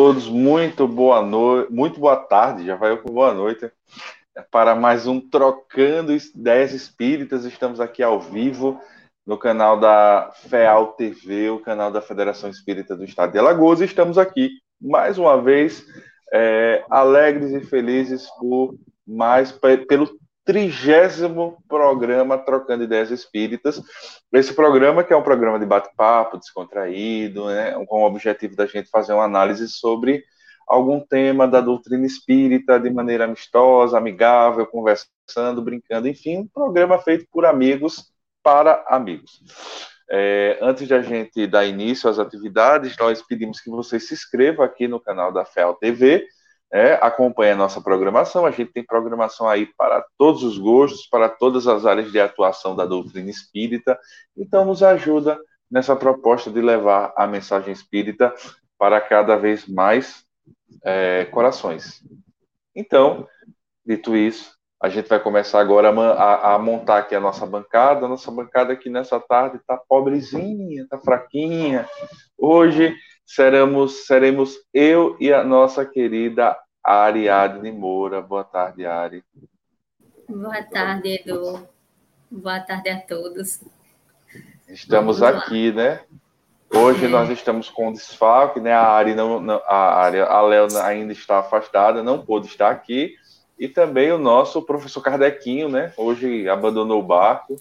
todos, muito boa noite, muito boa tarde, já vai com boa noite para mais um Trocando Ideias Espíritas. Estamos aqui ao vivo no canal da FEAL TV, o canal da Federação Espírita do Estado de Alagoas. Estamos aqui mais uma vez é, alegres e felizes por mais pelo trigésimo programa Trocando Ideias Espíritas. Esse programa que é um programa de bate-papo, descontraído, né, com o objetivo da gente fazer uma análise sobre algum tema da doutrina espírita de maneira amistosa, amigável, conversando, brincando, enfim, um programa feito por amigos para amigos. É, antes de a gente dar início às atividades, nós pedimos que você se inscreva aqui no canal da FEL TV, é, acompanhe a nossa programação. A gente tem programação aí para todos os gostos, para todas as áreas de atuação da doutrina espírita. Então, nos ajuda nessa proposta de levar a mensagem espírita para cada vez mais é, corações. Então, dito isso, a gente vai começar agora a, a, montar aqui a nossa bancada. A nossa bancada aqui nessa tarde está pobrezinha, está fraquinha. Hoje seremos, seremos eu e a nossa querida Ariadne Moura. Boa tarde, Ari. Boa tarde, Edu. Boa tarde a todos. Estamos Vamos aqui, lá. né? Hoje é. nós estamos com desfalque, né? A Ari não, não a Ari, a Léo ainda está afastada, não pôde estar aqui. E também o nosso professor Kardequinho, né? Hoje abandonou o barco,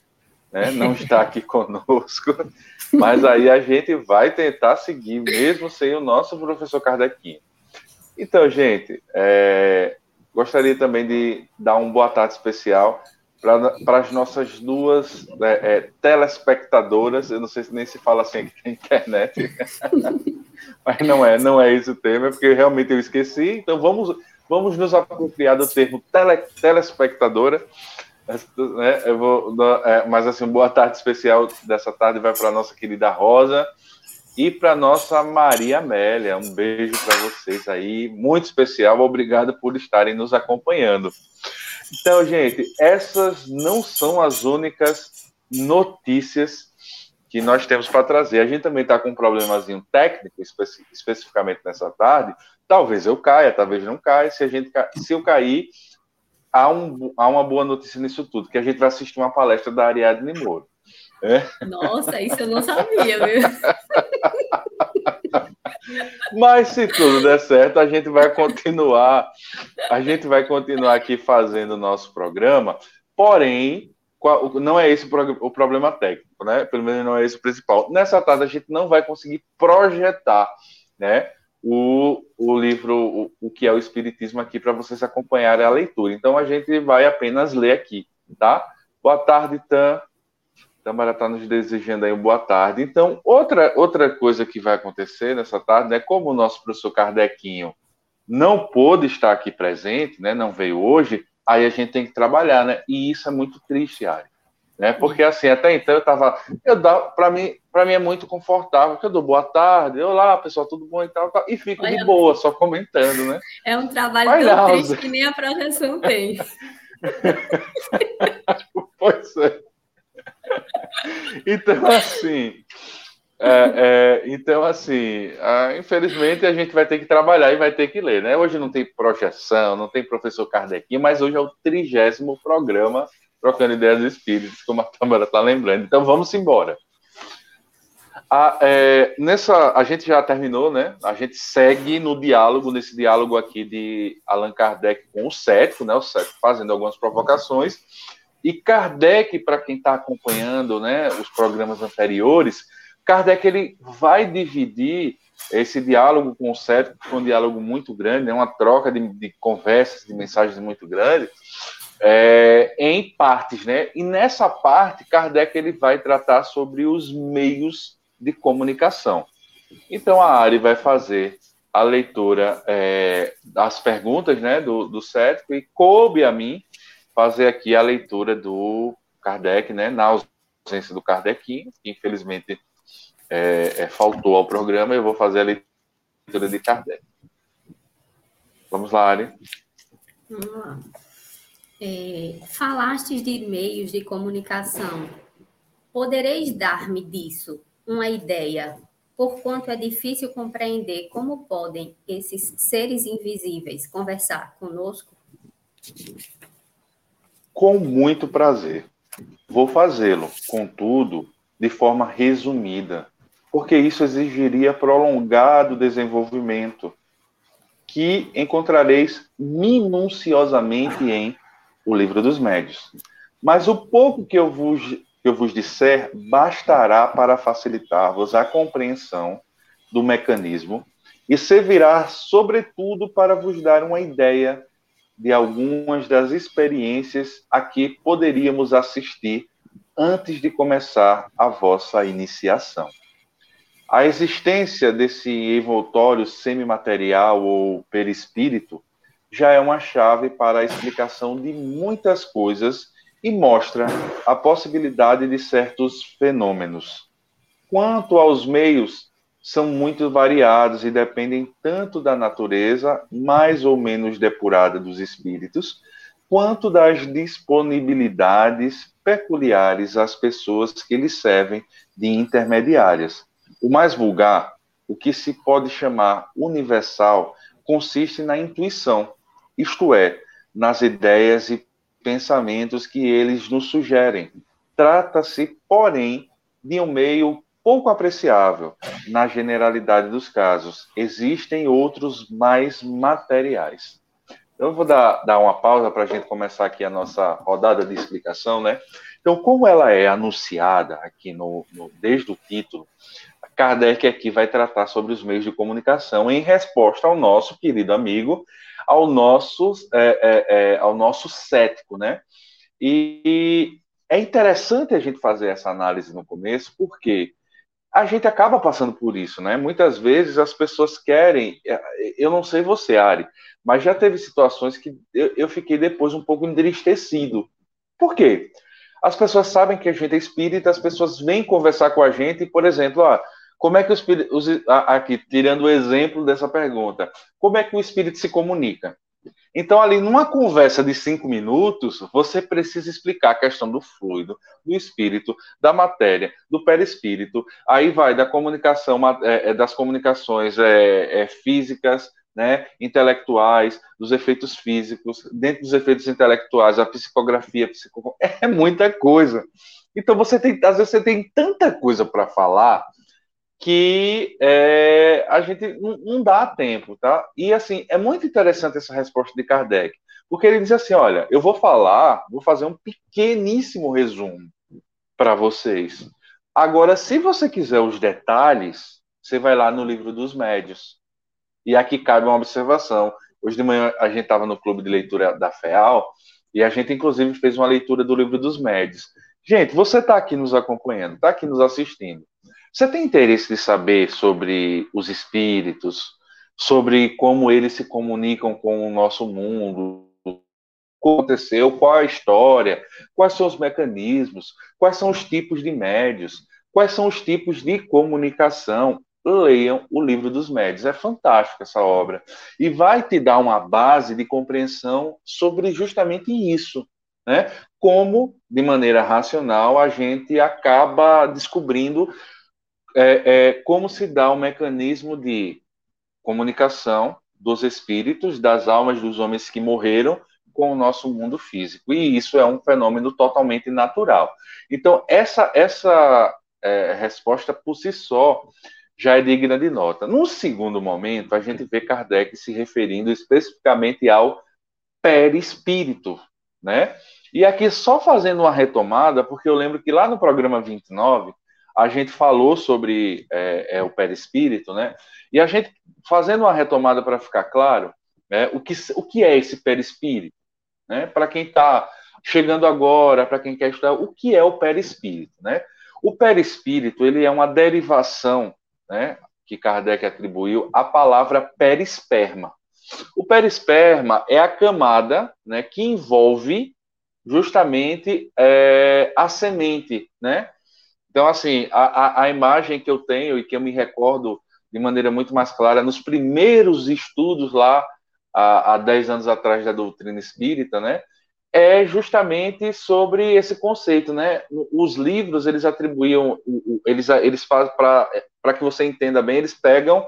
né? Não está aqui conosco. Mas aí a gente vai tentar seguir, mesmo sem o nosso professor Kardequinho. Então, gente, é, gostaria também de dar um boa tarde especial para as nossas duas é, é, telespectadoras. Eu não sei se nem se fala assim aqui na internet, mas não é, não é esse o tema, porque realmente eu esqueci. Então vamos, vamos nos apropriar do termo tele, telespectadora. Né? Eu vou, é, mas assim, boa tarde especial dessa tarde vai para nossa querida Rosa e para nossa Maria Amélia. Um beijo para vocês aí, muito especial. Obrigado por estarem nos acompanhando. Então, gente, essas não são as únicas notícias que nós temos para trazer. A gente também está com um problemazinho técnico, especi especificamente nessa tarde. Talvez eu caia, talvez não caia. Se, a gente, se eu cair, há, um, há uma boa notícia nisso tudo, que a gente vai assistir uma palestra da Ariadne Moro. É? Nossa, isso eu não sabia, viu? Mas se tudo der certo, a gente vai continuar, a gente vai continuar aqui fazendo o nosso programa, porém, não é esse o problema técnico, né? Pelo menos não é esse o principal. Nessa tarde a gente não vai conseguir projetar, né? O, o livro, o, o que é o Espiritismo aqui para vocês acompanharem a leitura. Então a gente vai apenas ler aqui, tá? Boa tarde, Tan. Tamara está nos desejando aí uma boa tarde. Então, outra, outra coisa que vai acontecer nessa tarde, né, como o nosso professor Kardequinho não pôde estar aqui presente, né, não veio hoje, aí a gente tem que trabalhar, né? E isso é muito triste, Ari. Né? Porque assim, até então eu estava, eu para mim, para mim é muito confortável, que eu dou boa tarde, olá, pessoal, tudo bom e tal, tal e fico Olha, de boa, só comentando, né? É um trabalho Mas tão triste que nem a projeção tem. pois é. então, assim. É, é, então, assim, infelizmente a gente vai ter que trabalhar e vai ter que ler, né? Hoje não tem projeção, não tem professor Kardec, mas hoje é o trigésimo programa Trocando Ideias Espíritas, como a Tamara está lembrando. Então, vamos embora. A, é, nessa, a gente já terminou, né? A gente segue no diálogo, nesse diálogo aqui de Allan Kardec com o cético, né? O cético fazendo algumas provocações. E Kardec, para quem está acompanhando né, os programas anteriores, Kardec ele vai dividir esse diálogo com o cético, que foi um diálogo muito grande, né, uma troca de, de conversas, de mensagens muito grande, é, em partes, né? E nessa parte, Kardec ele vai tratar sobre os meios de comunicação. Então a Ari vai fazer a leitura é, das perguntas, né, do, do cético e coube a mim fazer aqui a leitura do Kardec, né, na ausência do Kardecinho, que infelizmente é, é, faltou ao programa, eu vou fazer a leitura de Kardec. Vamos lá, Ari. Vamos lá. É, falastes de meios de comunicação. Podereis dar-me disso uma ideia porquanto é difícil compreender como podem esses seres invisíveis conversar conosco? Com muito prazer. Vou fazê-lo, contudo, de forma resumida, porque isso exigiria prolongado desenvolvimento, que encontrareis minuciosamente em O Livro dos Médios. Mas o pouco que eu vos, que eu vos disser bastará para facilitar-vos a compreensão do mecanismo e servirá, sobretudo, para vos dar uma ideia de algumas das experiências a que poderíamos assistir antes de começar a vossa iniciação. A existência desse envoltório semimaterial ou perispírito já é uma chave para a explicação de muitas coisas e mostra a possibilidade de certos fenômenos. Quanto aos meios, são muito variados e dependem tanto da natureza mais ou menos depurada dos espíritos, quanto das disponibilidades peculiares às pessoas que lhes servem de intermediárias. O mais vulgar, o que se pode chamar universal, consiste na intuição, isto é, nas ideias e pensamentos que eles nos sugerem. Trata-se, porém, de um meio pouco apreciável na generalidade dos casos. Existem outros mais materiais. Então, eu vou dar, dar uma pausa para a gente começar aqui a nossa rodada de explicação, né? Então, como ela é anunciada aqui no, no, desde o título, Kardec aqui vai tratar sobre os meios de comunicação em resposta ao nosso querido amigo, ao nosso, é, é, é, ao nosso cético, né? E é interessante a gente fazer essa análise no começo, porque a gente acaba passando por isso, né? Muitas vezes as pessoas querem, é, eu não sei você, Ari, mas já teve situações que eu, eu fiquei depois um pouco entristecido. Por quê? As pessoas sabem que a gente é espírita, as pessoas vêm conversar com a gente, por exemplo, ah, como é que o espírito, aqui, tirando o exemplo dessa pergunta, como é que o espírito se comunica? Então, ali, numa conversa de cinco minutos, você precisa explicar a questão do fluido, do espírito, da matéria, do perispírito. Aí vai da comunicação, é, é, das comunicações é, é, físicas, né, intelectuais, dos efeitos físicos, dentro dos efeitos intelectuais, a psicografia, a é muita coisa. Então, você tem, às vezes, você tem tanta coisa para falar que é, a gente não, não, dá tempo, tá? E assim, é muito interessante essa resposta de Kardec, porque ele diz assim: olha, eu vou falar, vou fazer um pequeníssimo resumo para vocês. Agora, se você quiser os detalhes, você vai lá no livro dos médios. E aqui cabe uma observação. Hoje de manhã a gente estava no clube de leitura da FEAL e a gente, inclusive, fez uma leitura do livro dos médios. Gente, você está aqui nos acompanhando, está aqui nos assistindo. Você tem interesse de saber sobre os espíritos, sobre como eles se comunicam com o nosso mundo, o que aconteceu, qual a história, quais são os mecanismos, quais são os tipos de médios, quais são os tipos de comunicação. Leiam o livro dos médios, é fantástico essa obra. E vai te dar uma base de compreensão sobre justamente isso. Né? Como, de maneira racional, a gente acaba descobrindo é, é, como se dá o mecanismo de comunicação dos espíritos, das almas dos homens que morreram com o nosso mundo físico. E isso é um fenômeno totalmente natural. Então, essa, essa é, resposta por si só já é digna de nota. No segundo momento, a gente vê Kardec se referindo especificamente ao perispírito, né? E aqui só fazendo uma retomada, porque eu lembro que lá no programa 29, a gente falou sobre é, é, o perispírito, né? E a gente, fazendo uma retomada para ficar claro, né, o, que, o que é esse perispírito? Né? Para quem está chegando agora, para quem quer estudar, o que é o perispírito? Né? O perispírito ele é uma derivação né, que Kardec atribuiu à palavra perisperma. O perisperma é a camada né, que envolve justamente é, a semente, né? Então, assim, a, a, a, imagem que eu tenho e que eu me recordo de maneira muito mais clara, nos primeiros estudos lá, há, há 10 anos atrás da doutrina espírita, né? é justamente sobre esse conceito, né? Os livros eles atribuíam, eles eles fazem para que você entenda bem, eles pegam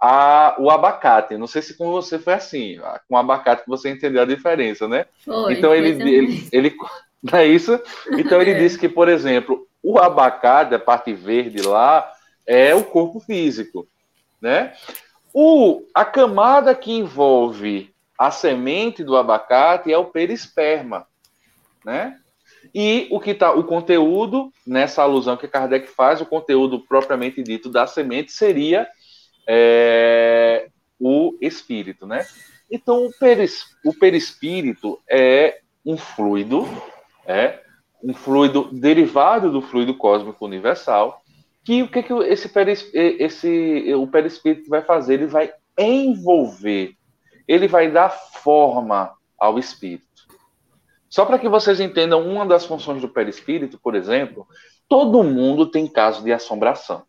a, o abacate. Não sei se com você foi assim, com o abacate que você entendeu a diferença, né? Foi, então ele, ele, ele, não é isso? Então ele é. disse que, por exemplo, o abacate, a parte verde lá, é o corpo físico, né? O, a camada que envolve a semente do abacate é o perisperma, né? E o que tá, o conteúdo nessa alusão que Kardec faz, o conteúdo propriamente dito da semente seria é, o espírito, né? Então, o, peris, o perispírito é um fluido, é um fluido derivado do fluido cósmico universal, que o que, que esse, esse o perispírito vai fazer? Ele vai envolver, ele vai dar forma ao espírito. Só para que vocês entendam uma das funções do perispírito, por exemplo, todo mundo tem caso de assombração.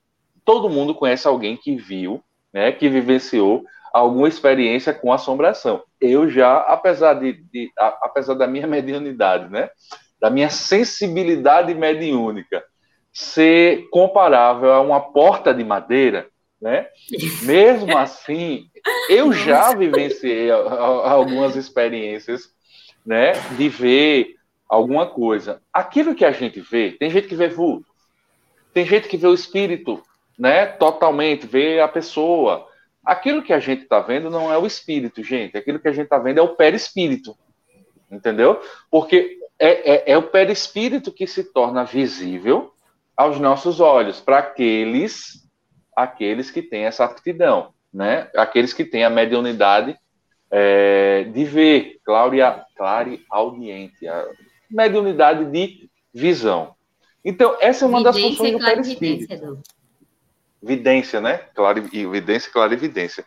Todo mundo conhece alguém que viu né, que vivenciou alguma experiência com assombração. Eu já, apesar de, de a, apesar da minha mediunidade, né, da minha sensibilidade mediúnica ser comparável a uma porta de madeira, né? Mesmo assim, eu já vivenciei algumas experiências, né, de ver alguma coisa. Aquilo que a gente vê, tem gente que vê vulto, tem gente que vê o espírito né, totalmente, ver a pessoa. Aquilo que a gente está vendo não é o espírito, gente. Aquilo que a gente está vendo é o perispírito. Entendeu? Porque é, é, é o perispírito que se torna visível aos nossos olhos, para aqueles, aqueles que têm essa aptidão, né? Aqueles que têm a mediunidade é, de ver, clare, clare audiente, a mediunidade de visão. Então, essa é uma das funções do perispírito. Vidência, né? Claro, evidência, clara evidência.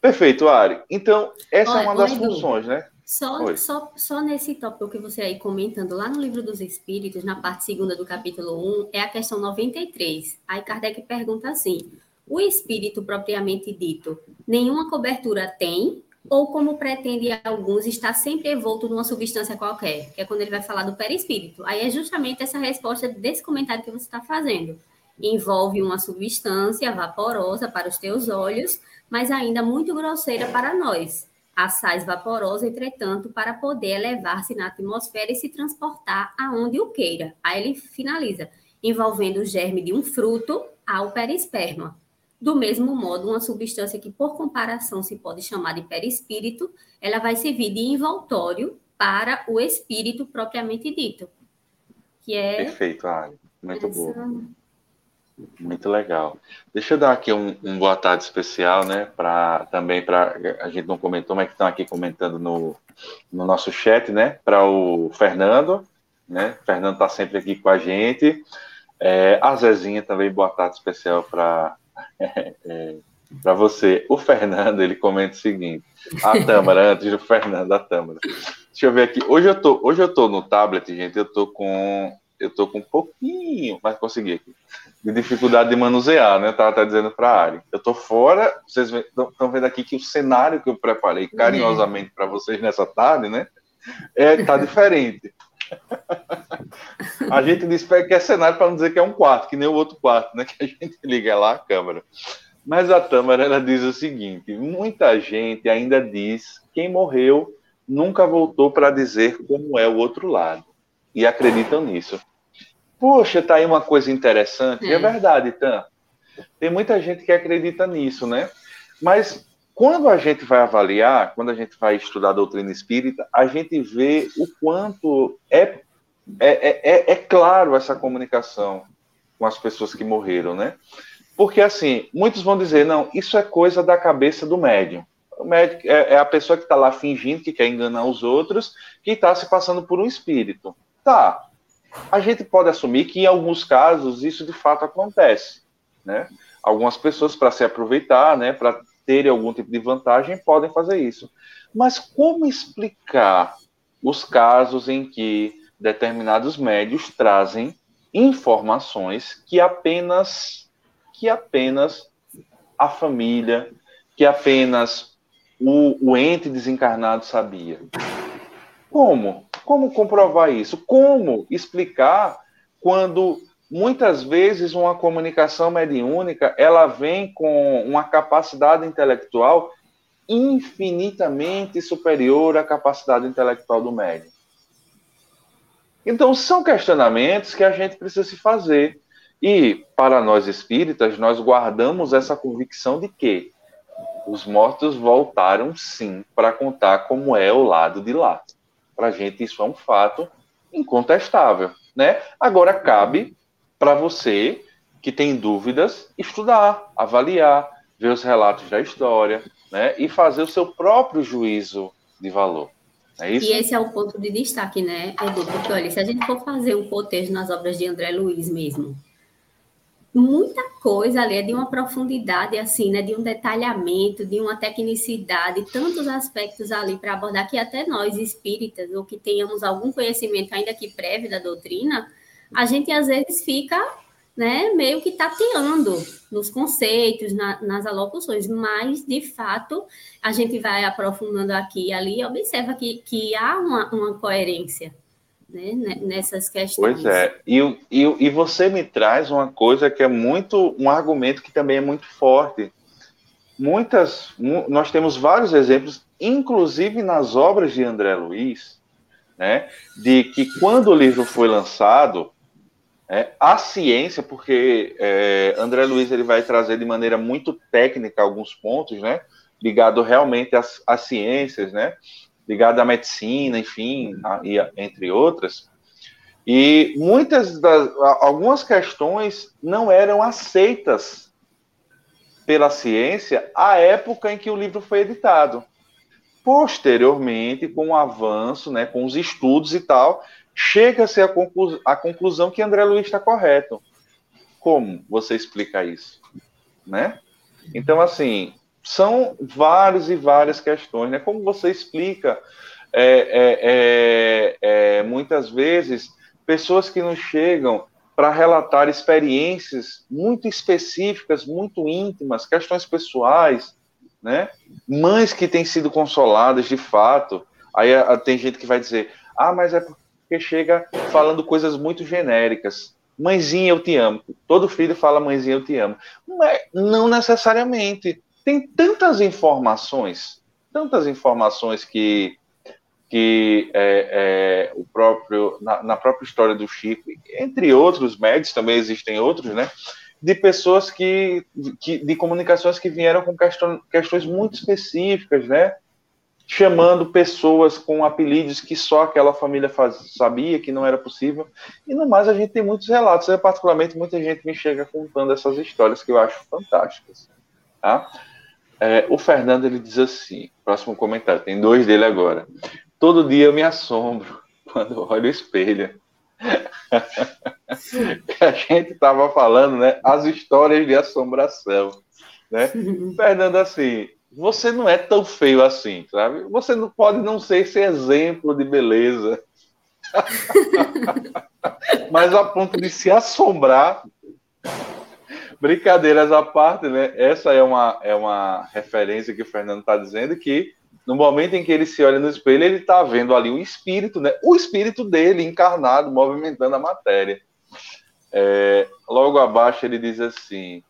Perfeito, Ari. Então, essa Olha, é uma das funções, né? Só, só, só nesse tópico que você aí comentando, lá no Livro dos Espíritos, na parte segunda do capítulo 1, é a questão 93. Aí Kardec pergunta assim: o espírito propriamente dito, nenhuma cobertura tem, ou como pretende alguns, está sempre envolto numa substância qualquer? Que é quando ele vai falar do perispírito. Aí é justamente essa resposta desse comentário que você está fazendo envolve uma substância vaporosa para os teus olhos, mas ainda muito grosseira para nós. Assaz vaporosa, entretanto, para poder elevar-se na atmosfera e se transportar aonde o queira. Aí ele finaliza, envolvendo o germe de um fruto ao perisperma. Do mesmo modo, uma substância que, por comparação, se pode chamar de perispírito, ela vai servir de envoltório para o espírito propriamente dito. Que é Perfeito, Ali. Muito essa... bom. Muito legal. Deixa eu dar aqui um, um boa tarde especial, né? Para também para a gente não comentou, mas que estão aqui comentando no, no nosso chat, né? Para o Fernando, né? O Fernando está sempre aqui com a gente. É, a Zezinha também boa tarde especial para é, é, para você. O Fernando ele comenta o seguinte: a Tâmara antes do Fernando, a Tâmara. Deixa eu ver aqui. Hoje eu tô hoje eu tô no tablet, gente. Eu tô com eu tô com um pouquinho, mas consegui aqui de dificuldade de manusear, né? Eu tava até dizendo para a Ari. Eu tô fora, vocês estão vendo aqui que o cenário que eu preparei carinhosamente para vocês nessa tarde, né? É, tá diferente. a gente diz que é cenário para não dizer que é um quarto, que nem o outro quarto, né? Que a gente liga lá a câmera. Mas a Tâmara, ela diz o seguinte: muita gente ainda diz quem morreu nunca voltou para dizer como é o outro lado. E acreditam nisso. Poxa, tá aí uma coisa interessante. É, é verdade, Tan. Tem muita gente que acredita nisso, né? Mas quando a gente vai avaliar, quando a gente vai estudar a doutrina espírita, a gente vê o quanto é, é, é, é, é claro essa comunicação com as pessoas que morreram, né? Porque, assim, muitos vão dizer, não, isso é coisa da cabeça do médium. O médium é, é a pessoa que está lá fingindo que quer enganar os outros, que está se passando por um espírito. Tá, a gente pode assumir que em alguns casos isso de fato acontece, né? Algumas pessoas para se aproveitar, né, para terem algum tipo de vantagem podem fazer isso. Mas como explicar os casos em que determinados médios trazem informações que apenas que apenas a família, que apenas o, o ente desencarnado sabia? Como? Como comprovar isso? Como explicar quando muitas vezes uma comunicação mediúnica ela vem com uma capacidade intelectual infinitamente superior à capacidade intelectual do médium. Então, são questionamentos que a gente precisa se fazer. E, para nós espíritas, nós guardamos essa convicção de que os mortos voltaram sim para contar como é o lado de lá. Para a gente, isso é um fato incontestável. Né? Agora, cabe para você que tem dúvidas estudar, avaliar, ver os relatos da história né? e fazer o seu próprio juízo de valor. É e esse é o ponto de destaque, né, Edu? Porque, olha, se a gente for fazer um cotejo nas obras de André Luiz mesmo, muita coisa ali é de uma profundidade, assim, né, de um detalhamento, de uma tecnicidade, tantos aspectos ali para abordar que até nós, espíritas, ou que tenhamos algum conhecimento, ainda que prévio da doutrina, a gente às vezes fica né, meio que tateando nos conceitos, na, nas alocuções, mas, de fato, a gente vai aprofundando aqui e ali e observa que, que há uma, uma coerência né, nessas questões. Pois é, e, e, e você me traz uma coisa que é muito, um argumento que também é muito forte. Muitas, nós temos vários exemplos, inclusive nas obras de André Luiz, né, de que quando o livro foi lançado, é, a ciência, porque é, André Luiz ele vai trazer de maneira muito técnica alguns pontos, né? Ligado realmente às, às ciências, né? Ligado à medicina, enfim, a, e a, entre outras. E muitas das algumas questões não eram aceitas pela ciência à época em que o livro foi editado. Posteriormente, com o avanço, né, com os estudos e tal, chega-se à conclu conclusão que André Luiz está correto. Como você explica isso? Né? Então, assim, são várias e várias questões. Né? Como você explica, é, é, é, é muitas vezes, pessoas que nos chegam para relatar experiências muito específicas, muito íntimas, questões pessoais, né? Mães que têm sido consoladas de fato. Aí tem gente que vai dizer: ah, mas é porque chega falando coisas muito genéricas. Mãezinha, eu te amo. Todo filho fala mãezinha, eu te amo. Mas não necessariamente. Tem tantas informações, tantas informações que, que é, é, o próprio na, na, própria história do Chico, entre outros médicos, também existem outros, né? De pessoas que, que de comunicações que vieram com questões, questões muito específicas, né? chamando pessoas com apelidos que só aquela família faz, sabia que não era possível. E no mais, a gente tem muitos relatos. Eu, particularmente, muita gente me chega contando essas histórias que eu acho fantásticas. Tá? É, o Fernando ele diz assim: próximo comentário, tem dois dele agora. Todo dia eu me assombro quando olho o espelho. a gente estava falando, né? As histórias de assombração. Né? Fernando, assim, você não é tão feio assim, sabe? Você não pode não ser esse exemplo de beleza. Mas a ponto de se assombrar. Brincadeiras à parte, né? Essa é uma, é uma referência que o Fernando está dizendo que no momento em que ele se olha no espelho, ele está vendo ali o espírito, né? O espírito dele encarnado, movimentando a matéria. É, logo abaixo ele diz assim: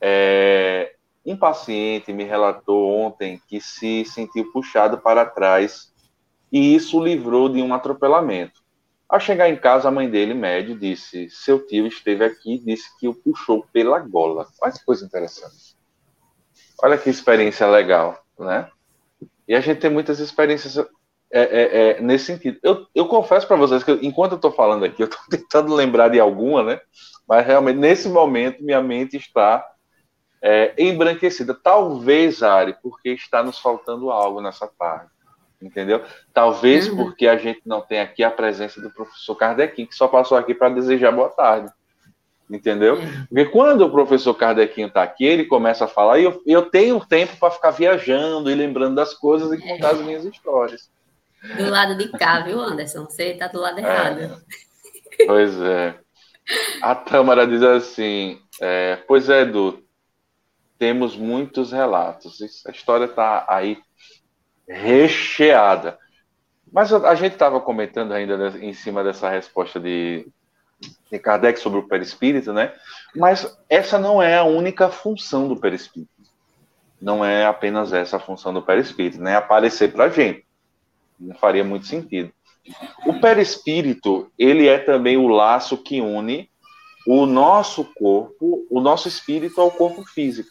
é, um paciente me relatou ontem que se sentiu puxado para trás e isso o livrou de um atropelamento. Ao chegar em casa, a mãe dele, médio, disse: Seu tio esteve aqui disse que o puxou pela gola. Olha que coisa interessante. Olha que experiência legal, né? E a gente tem muitas experiências é, é, é, nesse sentido. Eu, eu confesso para vocês que, enquanto eu estou falando aqui, eu estou tentando lembrar de alguma, né? Mas realmente, nesse momento, minha mente está é, embranquecida. Talvez, Ari, porque está nos faltando algo nessa tarde. Entendeu? Talvez uhum. porque a gente não tem aqui a presença do professor Kardec, que só passou aqui para desejar boa tarde. Entendeu? Uhum. Porque quando o professor Kardequinho está aqui, ele começa a falar e eu, eu tenho tempo para ficar viajando e lembrando das coisas e contar as minhas histórias. Do lado de cá, viu, Anderson? Você está do lado errado. É, pois é. A Tâmara diz assim: é, Pois é, Edu, temos muitos relatos. A história está aí recheada. Mas a gente estava comentando ainda em cima dessa resposta de, de Kardec sobre o perispírito, né? Mas essa não é a única função do perispírito. Não é apenas essa a função do perispírito, né? Aparecer para a gente. Não faria muito sentido. O perispírito, ele é também o laço que une o nosso corpo, o nosso espírito ao corpo físico.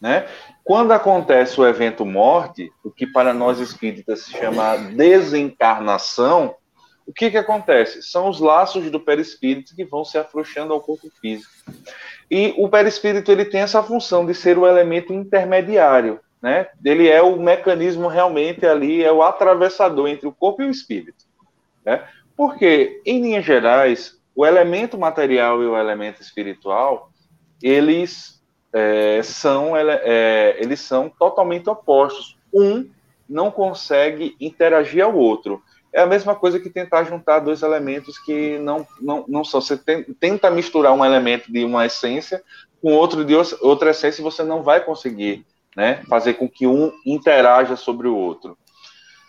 Né? Quando acontece o evento morte, o que para nós espíritas se chama desencarnação, o que, que acontece? São os laços do perispírito que vão se afrouxando ao corpo físico. E o perispírito ele tem essa função de ser o elemento intermediário, né? Ele é o mecanismo realmente ali, é o atravessador entre o corpo e o espírito, né? Porque, em linhas gerais, o elemento material e o elemento espiritual, eles é, são, é, eles são totalmente opostos. Um não consegue interagir ao outro. É a mesma coisa que tentar juntar dois elementos que não, não, não são. Você tenta misturar um elemento de uma essência com outro de outra essência e você não vai conseguir né, fazer com que um interaja sobre o outro.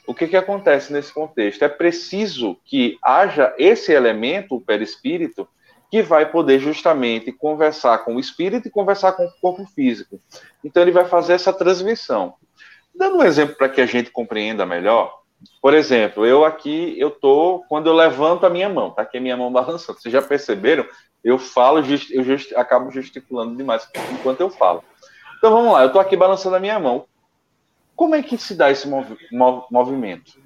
O que, que acontece nesse contexto? É preciso que haja esse elemento, o perispírito, que vai poder justamente conversar com o espírito e conversar com o corpo físico. Então ele vai fazer essa transmissão. Dando um exemplo para que a gente compreenda melhor, por exemplo, eu aqui, eu tô, quando eu levanto a minha mão, tá aqui a minha mão balançando. Vocês já perceberam? Eu falo, eu just, acabo gesticulando demais enquanto eu falo. Então vamos lá, eu tô aqui balançando a minha mão. Como é que se dá esse mov, mov, movimento?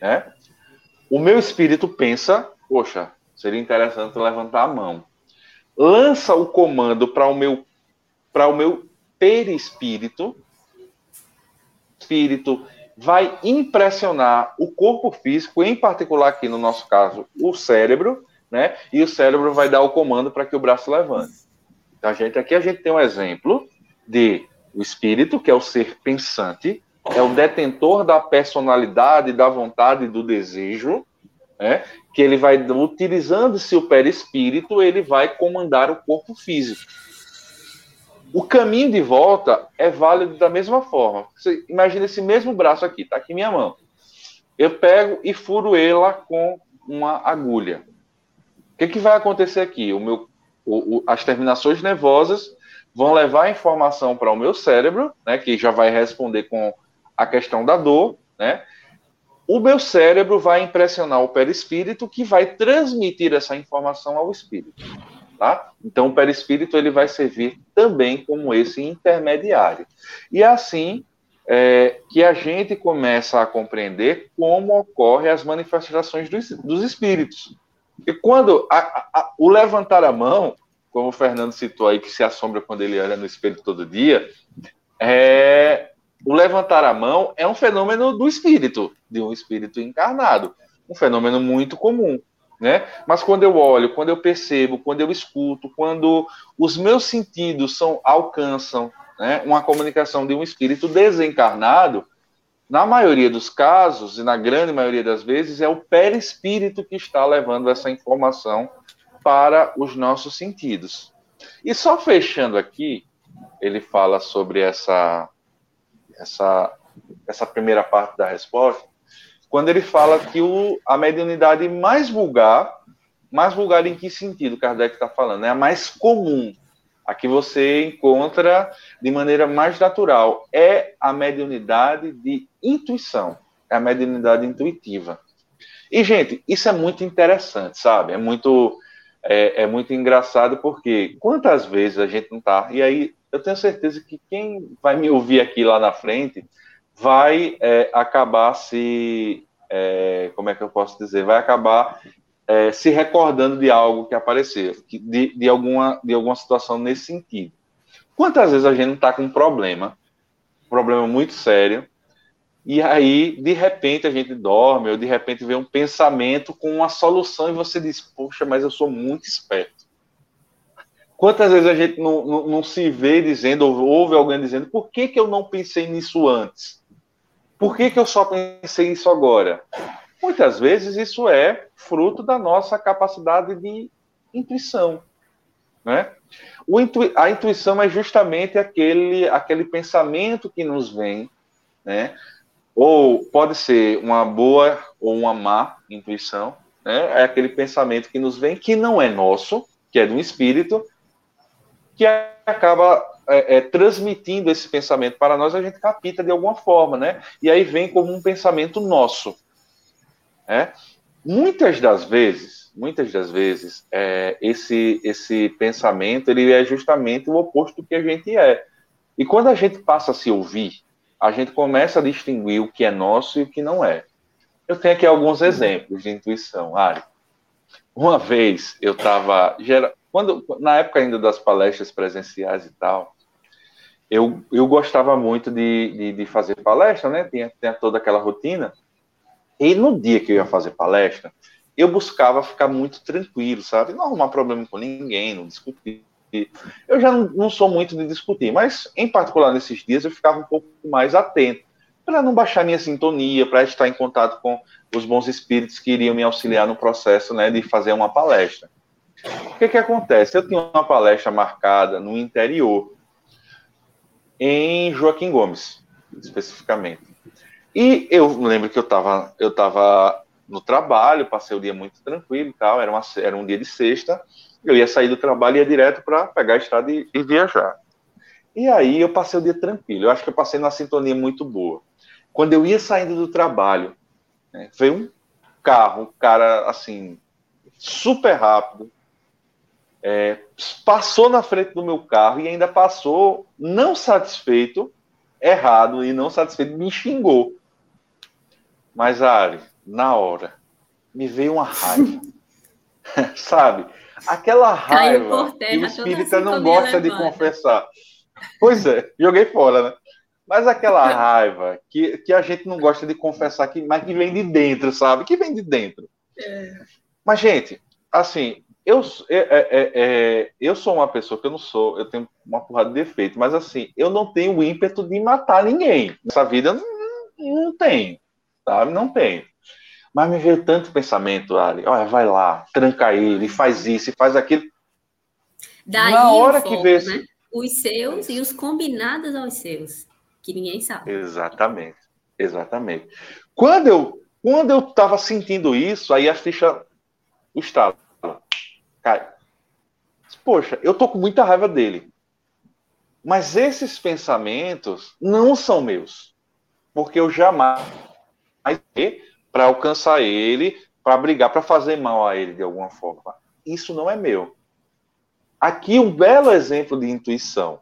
É? O meu espírito pensa, poxa, Seria interessante levantar a mão. Lança o comando para o meu para o meu perispírito. Espírito vai impressionar o corpo físico, em particular aqui no nosso caso, o cérebro, né? E o cérebro vai dar o comando para que o braço levante. Então, a gente aqui a gente tem um exemplo de o espírito, que é o ser pensante, é o detentor da personalidade, da vontade, do desejo, né? que ele vai, utilizando-se o perispírito, ele vai comandar o corpo físico. O caminho de volta é válido da mesma forma. Você imagina esse mesmo braço aqui, tá aqui minha mão. Eu pego e furo ela com uma agulha. O que, que vai acontecer aqui? O meu, o, o, as terminações nervosas vão levar a informação para o meu cérebro, né, que já vai responder com a questão da dor, né? O meu cérebro vai impressionar o perispírito que vai transmitir essa informação ao espírito. Tá? Então, o perispírito ele vai servir também como esse intermediário. E assim é, que a gente começa a compreender como ocorrem as manifestações dos, dos espíritos. E quando a, a, o levantar a mão, como o Fernando citou aí, que se assombra quando ele olha no espelho todo dia, é, o levantar a mão é um fenômeno do espírito, de um espírito encarnado. Um fenômeno muito comum. Né? Mas quando eu olho, quando eu percebo, quando eu escuto, quando os meus sentidos são, alcançam né, uma comunicação de um espírito desencarnado, na maioria dos casos, e na grande maioria das vezes, é o perispírito que está levando essa informação para os nossos sentidos. E só fechando aqui, ele fala sobre essa essa, essa primeira parte da resposta, quando ele fala que o, a mediunidade mais vulgar, mais vulgar em que sentido Kardec está falando? É a mais comum, a que você encontra de maneira mais natural. É a mediunidade de intuição, é a mediunidade intuitiva. E, gente, isso é muito interessante, sabe? É muito, é, é muito engraçado porque quantas vezes a gente não está. E aí eu tenho certeza que quem vai me ouvir aqui lá na frente vai é, acabar se. É, como é que eu posso dizer? Vai acabar é, se recordando de algo que apareceu, de, de, alguma, de alguma situação nesse sentido. Quantas vezes a gente está com um problema, um problema muito sério, e aí, de repente, a gente dorme, ou de repente vê um pensamento com uma solução e você diz: Poxa, mas eu sou muito esperto. Quantas vezes a gente não, não, não, se vê dizendo, ou ouve alguém dizendo, por que, que eu não pensei nisso antes? Por que, que eu só pensei nisso agora? Muitas vezes isso é fruto da nossa capacidade de intuição. Né? Intu, a intuição é justamente aquele, aquele pensamento que nos vem, né? Ou pode ser uma boa ou uma má intuição, né? É aquele pensamento que nos vem que não é nosso, que é um espírito, que acaba é, é, transmitindo esse pensamento para nós, a gente capta de alguma forma, né? E aí vem como um pensamento nosso. Né? Muitas das vezes, muitas das vezes, é, esse, esse pensamento ele é justamente o oposto do que a gente é. E quando a gente passa a se ouvir, a gente começa a distinguir o que é nosso e o que não é. Eu tenho aqui alguns exemplos de intuição, Ari. Uma vez eu estava quando na época ainda das palestras presenciais e tal, eu, eu gostava muito de, de, de fazer palestra, né? Tinha, tinha toda aquela rotina. E no dia que eu ia fazer palestra, eu buscava ficar muito tranquilo, sabe? Não arrumar problema com ninguém, não discutir. Eu já não, não sou muito de discutir, mas em particular nesses dias eu ficava um pouco mais atento para não baixar minha sintonia, para estar em contato com os bons espíritos que iriam me auxiliar no processo, né, de fazer uma palestra. O que, que acontece? Eu tinha uma palestra marcada no interior, em Joaquim Gomes, especificamente. E eu lembro que eu estava eu tava no trabalho, passei o dia muito tranquilo e tal, era, uma, era um dia de sexta, eu ia sair do trabalho e ia direto para pegar a estrada e, e viajar. E aí eu passei o dia tranquilo, eu acho que eu passei numa sintonia muito boa. Quando eu ia saindo do trabalho, né, veio um carro, um cara assim, super rápido, é, passou na frente do meu carro e ainda passou não satisfeito, errado e não satisfeito, me xingou. Mas, Ari, na hora, me veio uma raiva. Sabe? Aquela raiva terra, que o espírita não gosta de confessar. Pois é, joguei fora, né? Mas aquela raiva que, que a gente não gosta de confessar, que, mas que vem de dentro, sabe? Que vem de dentro. É. Mas, gente, assim, eu, é, é, é, é, eu sou uma pessoa que eu não sou, eu tenho uma porrada de defeito, mas assim, eu não tenho o ímpeto de matar ninguém. Nessa vida eu não, não tenho, sabe? Não tenho. Mas me veio tanto pensamento, Ali, olha, vai lá, tranca ele, faz isso, faz aquilo. Daí Na hora foco, que vê né? os seus e os combinados aos seus, que ninguém sabe. Exatamente, exatamente. Quando eu quando eu estava sentindo isso, aí a ficha estava Cai. Poxa, eu tô com muita raiva dele. Mas esses pensamentos não são meus. Porque eu jamais para alcançar ele, para brigar, para fazer mal a ele de alguma forma. Isso não é meu. Aqui um belo exemplo de intuição.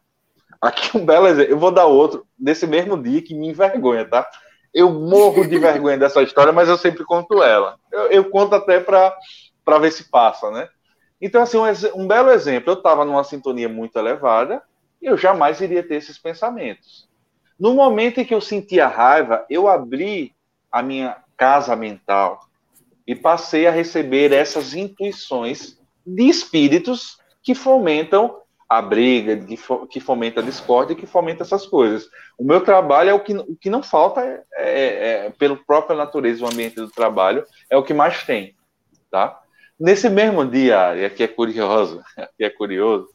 Aqui um belo exemplo. Eu vou dar outro desse mesmo dia que me envergonha, tá? Eu morro de vergonha dessa história, mas eu sempre conto ela. Eu, eu conto até para ver se passa, né? Então, assim, um, um belo exemplo, eu estava numa sintonia muito elevada e eu jamais iria ter esses pensamentos. No momento em que eu senti a raiva, eu abri a minha casa mental e passei a receber essas intuições de espíritos que fomentam a briga, que fomenta a discórdia, que fomenta essas coisas. O meu trabalho é o que, o que não falta, é, é, é, pelo própria natureza, o ambiente do trabalho, é o que mais tem, tá? Nesse mesmo dia, e aqui é curioso, aqui é curioso,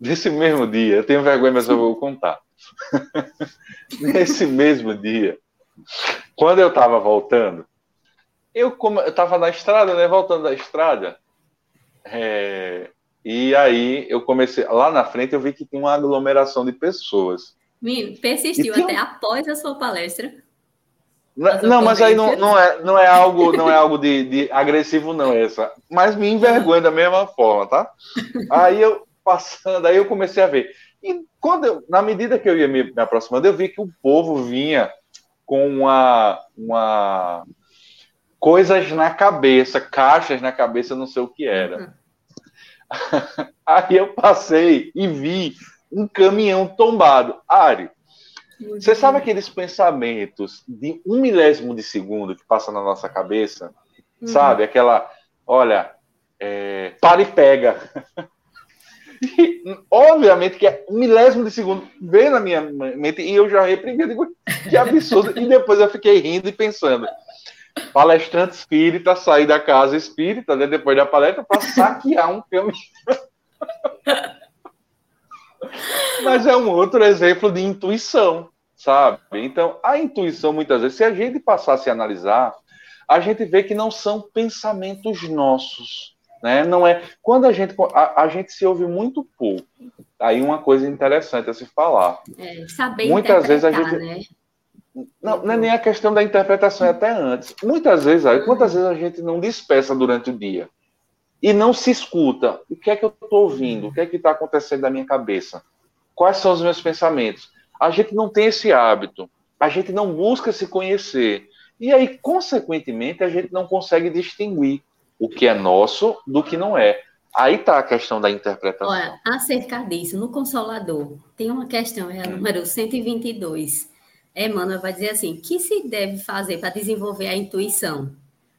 nesse mesmo dia, eu tenho vergonha, mas eu vou contar. nesse mesmo dia, quando eu estava voltando, eu estava na estrada, né, voltando da estrada, é, e aí eu comecei, lá na frente eu vi que tinha uma aglomeração de pessoas. Menino, persistiu até após a sua palestra. Mas não, mas aí não, não, é, não é algo, não é algo de, de agressivo, não, essa. Mas me envergonha da mesma forma, tá? Aí eu passando, aí eu comecei a ver. E quando eu, na medida que eu ia me, me aproximando, eu vi que o povo vinha com uma, uma coisas na cabeça, caixas na cabeça, não sei o que era. Uhum. Aí eu passei e vi um caminhão tombado. Ari, você sabe aqueles pensamentos de um milésimo de segundo que passa na nossa cabeça? Uhum. Sabe? Aquela, olha, é, para e pega. E, obviamente que é um milésimo de segundo veio na minha mente e eu já reprimi, digo, que absurdo. e depois eu fiquei rindo e pensando, palestrante espírita sair da casa espírita, né, depois da palestra, para saquear um caminho. Mas é um outro exemplo de intuição sabe? Então, a intuição, muitas vezes, se a gente passasse a analisar, a gente vê que não são pensamentos nossos, né? Não é. Quando a gente a, a gente se ouve muito pouco. Aí uma coisa interessante a se falar. É, saber Muitas vezes a gente né? Não, não é nem a questão da interpretação, é até antes. Muitas vezes, quantas vezes a gente não dispersa durante o dia e não se escuta? O que é que eu estou ouvindo? O que é que está acontecendo na minha cabeça? Quais são os meus pensamentos? A gente não tem esse hábito. A gente não busca se conhecer. E aí, consequentemente, a gente não consegue distinguir o que é nosso do que não é. Aí está a questão da interpretação. Olha, acerca disso, no Consolador, tem uma questão, é a número 122 Emmanuel vai dizer assim: que se deve fazer para desenvolver a intuição?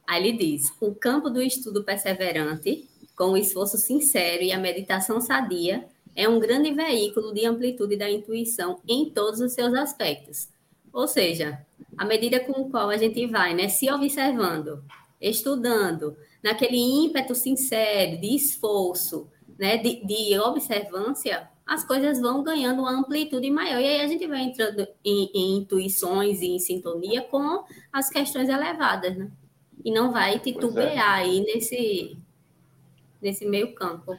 Aí ele diz: o campo do estudo perseverante, com o esforço sincero e a meditação sadia, é um grande veículo de amplitude da intuição em todos os seus aspectos. Ou seja, à medida com o qual a gente vai né, se observando, estudando, naquele ímpeto sincero, de esforço, né, de, de observância, as coisas vão ganhando uma amplitude maior. E aí a gente vai entrando em, em intuições e em sintonia com as questões elevadas, né? E não vai titubear é. aí nesse, nesse meio campo.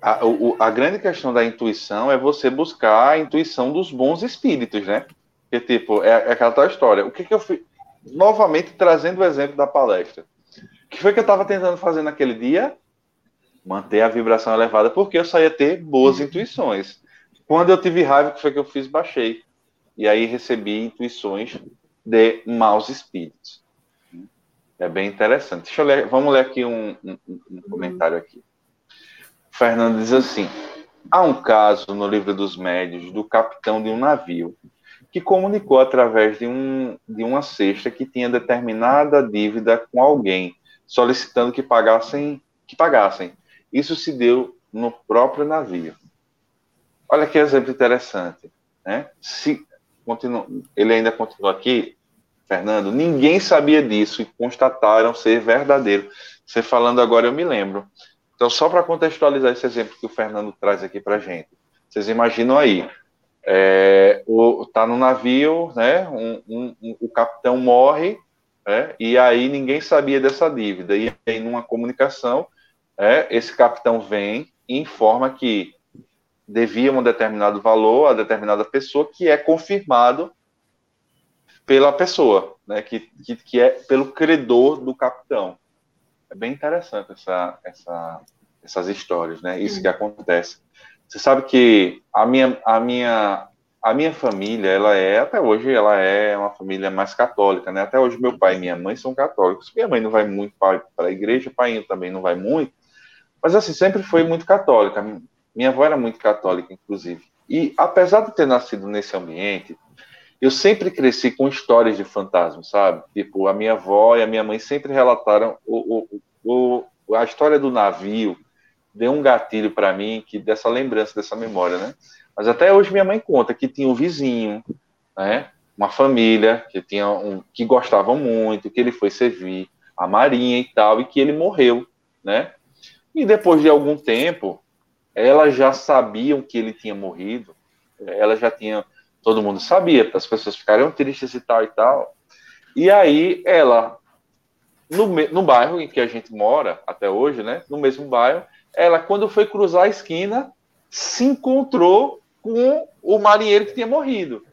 A, o, a grande questão da intuição é você buscar a intuição dos bons espíritos, né? Porque, tipo, é, é aquela tal história. O que, que eu fiz? Novamente, trazendo o exemplo da palestra. O que foi que eu estava tentando fazer naquele dia? Manter a vibração elevada, porque eu só ia ter boas uhum. intuições. Quando eu tive raiva, o que foi que eu fiz? Baixei. E aí recebi intuições de maus espíritos. É bem interessante. Deixa eu ler, vamos ler aqui um, um, um comentário aqui. O Fernando diz assim: há um caso no livro dos médios do capitão de um navio que comunicou através de, um, de uma cesta que tinha determinada dívida com alguém, solicitando que pagassem, que pagassem. Isso se deu no próprio navio. Olha que exemplo interessante. Né? Se, ele ainda continua aqui, Fernando, ninguém sabia disso e constataram ser verdadeiro. Você falando agora, eu me lembro. Então, só para contextualizar esse exemplo que o Fernando traz aqui para gente. Vocês imaginam aí, é, o, tá no navio, né? Um, um, um, o capitão morre, né, e aí ninguém sabia dessa dívida. E aí, numa comunicação, é, esse capitão vem e informa que devia um determinado valor a determinada pessoa, que é confirmado pela pessoa, né, que, que, que é pelo credor do capitão. É bem interessante essa, essa, essas histórias, né, isso que acontece. Você sabe que a minha, a minha, a minha família, ela é, até hoje, ela é uma família mais católica, né, até hoje meu pai e minha mãe são católicos, minha mãe não vai muito para a igreja, pai também não vai muito, mas assim, sempre foi muito católica. Minha avó era muito católica, inclusive. E apesar de ter nascido nesse ambiente, eu sempre cresci com histórias de fantasmas, sabe? Tipo, a minha avó e a minha mãe sempre relataram o, o, o, a história do navio, deu um gatilho para mim que dessa lembrança, dessa memória, né? Mas até hoje minha mãe conta que tinha um vizinho, né? Uma família que tinha um, que gostavam muito, que ele foi servir a marinha e tal, e que ele morreu, né? E depois de algum tempo, elas já sabiam que ele tinha morrido, ela já tinha, todo mundo sabia, as pessoas ficaram tristes e tal e tal. E aí ela, no, no bairro em que a gente mora até hoje, né, no mesmo bairro, ela, quando foi cruzar a esquina, se encontrou com o marinheiro que tinha morrido.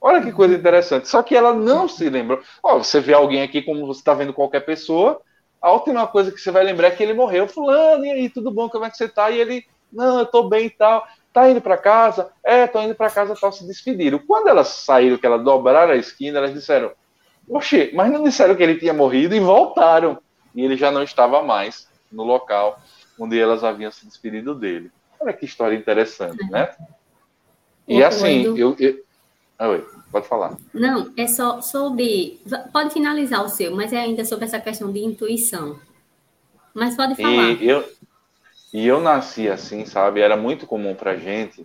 Olha que coisa interessante. Só que ela não se lembrou. Ó, você vê alguém aqui como você está vendo qualquer pessoa, a última coisa que você vai lembrar é que ele morreu. Fulano, e aí, tudo bom? Como é que você tá? E ele, não, eu tô bem e tal. Tá indo para casa? É, tô indo para casa tal. Se despediram. Quando elas saíram, que elas dobraram a esquina, elas disseram, oxe, mas não disseram que ele tinha morrido e voltaram. E ele já não estava mais no local onde elas haviam se despedido dele. Olha que história interessante, né? E assim, eu, eu... Oi. Pode falar. Não, é só sobre. Pode finalizar o seu, mas é ainda sobre essa questão de intuição. Mas pode falar. E eu, e eu nasci assim, sabe? Era muito comum pra gente.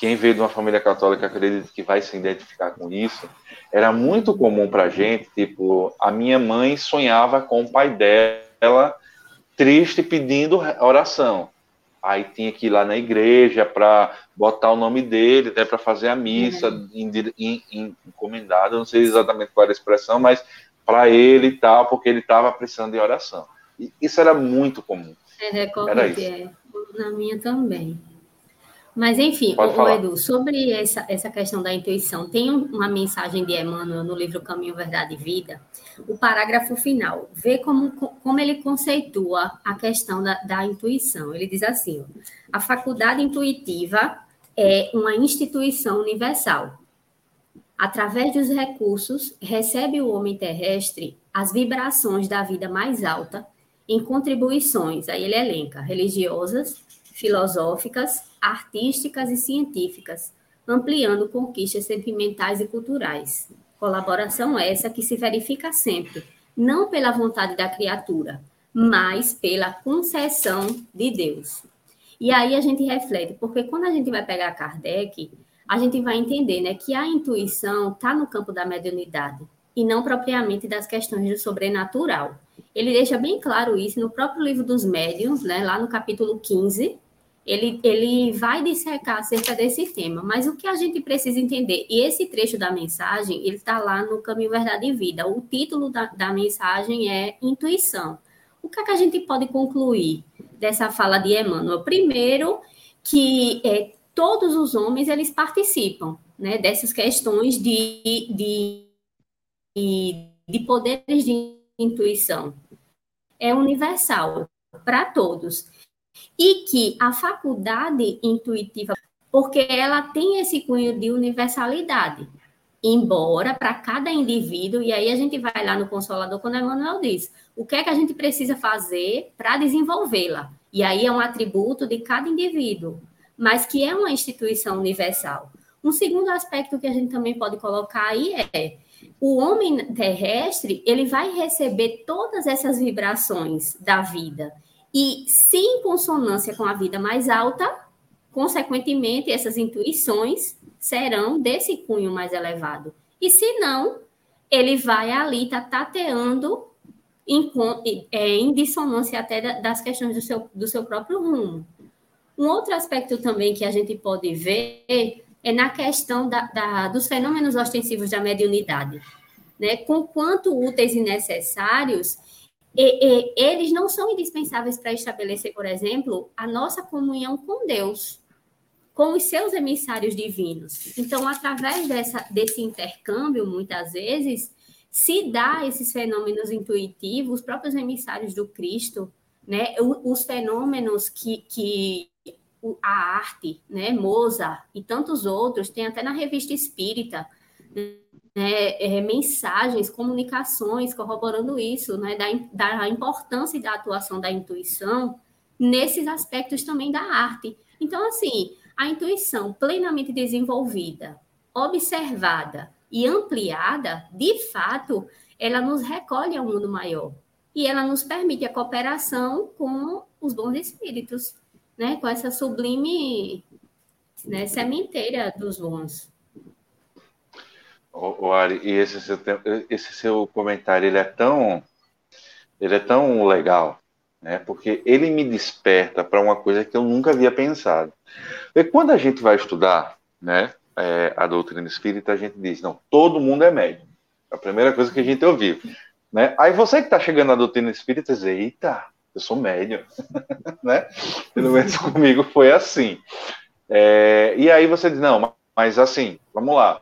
Quem veio de uma família católica acredita que vai se identificar com isso. Era muito comum pra gente, tipo, a minha mãe sonhava com o pai dela triste pedindo oração. Aí tinha que ir lá na igreja para botar o nome dele, né, para fazer a missa uhum. encomendada, não sei exatamente qual era a expressão, mas para ele e tal, porque ele estava precisando de oração. E isso era muito comum. É recorrente, é. Na minha também. Mas, enfim, o, Edu, sobre essa, essa questão da intuição, tem uma mensagem de Emmanuel no livro Caminho, Verdade e Vida, o parágrafo final, vê como, como ele conceitua a questão da, da intuição. Ele diz assim: a faculdade intuitiva é uma instituição universal. Através dos recursos, recebe o homem terrestre as vibrações da vida mais alta em contribuições, aí ele elenca, religiosas, filosóficas, artísticas e científicas, ampliando conquistas sentimentais e culturais. Colaboração essa que se verifica sempre, não pela vontade da criatura, mas pela concessão de Deus. E aí a gente reflete, porque quando a gente vai pegar Kardec, a gente vai entender né, que a intuição está no campo da mediunidade e não propriamente das questões do sobrenatural. Ele deixa bem claro isso no próprio livro dos médiuns, né, lá no capítulo 15, ele, ele vai dissecar acerca desse tema, mas o que a gente precisa entender, e esse trecho da mensagem, ele está lá no Caminho Verdade e Vida, o título da, da mensagem é Intuição. O que, é que a gente pode concluir dessa fala de Emmanuel? Primeiro, que é, todos os homens, eles participam né, dessas questões de, de, de poderes de intuição. É universal para todos e que a faculdade intuitiva, porque ela tem esse cunho de universalidade, embora para cada indivíduo, e aí a gente vai lá no Consolador quando Emmanuel diz, o que é que a gente precisa fazer para desenvolvê-la? E aí é um atributo de cada indivíduo, mas que é uma instituição universal. Um segundo aspecto que a gente também pode colocar aí é o homem terrestre, ele vai receber todas essas vibrações da vida e se em consonância com a vida mais alta, consequentemente, essas intuições serão desse cunho mais elevado. E se não, ele vai ali tá tateando em, é, em dissonância até das questões do seu, do seu próprio rumo. Um outro aspecto também que a gente pode ver é na questão da, da, dos fenômenos ostensivos da mediunidade. Né? Com quanto úteis e necessários, e, e, eles não são indispensáveis para estabelecer, por exemplo, a nossa comunhão com Deus, com os seus emissários divinos. Então, através dessa, desse intercâmbio, muitas vezes, se dá esses fenômenos intuitivos, os próprios emissários do Cristo, né, os fenômenos que, que a arte, né, Mozart e tantos outros, tem até na revista Espírita, né, é, mensagens, comunicações corroborando isso, né, da, da importância da atuação da intuição nesses aspectos também da arte. Então, assim, a intuição plenamente desenvolvida, observada e ampliada, de fato, ela nos recolhe ao mundo maior e ela nos permite a cooperação com os bons espíritos, né, com essa sublime né, sementeira dos bons. O, o Ari, e esse seu, esse seu comentário, ele é tão, ele é tão legal, né? Porque ele me desperta para uma coisa que eu nunca havia pensado. E quando a gente vai estudar, né, é, a doutrina espírita, a gente diz, não, todo mundo é médium. É a primeira coisa que a gente ouviu, né? Aí você que está chegando na doutrina espírita diz, eita, eu sou médium, né? Pelo menos comigo foi assim. É, e aí você diz, não, mas assim, vamos lá,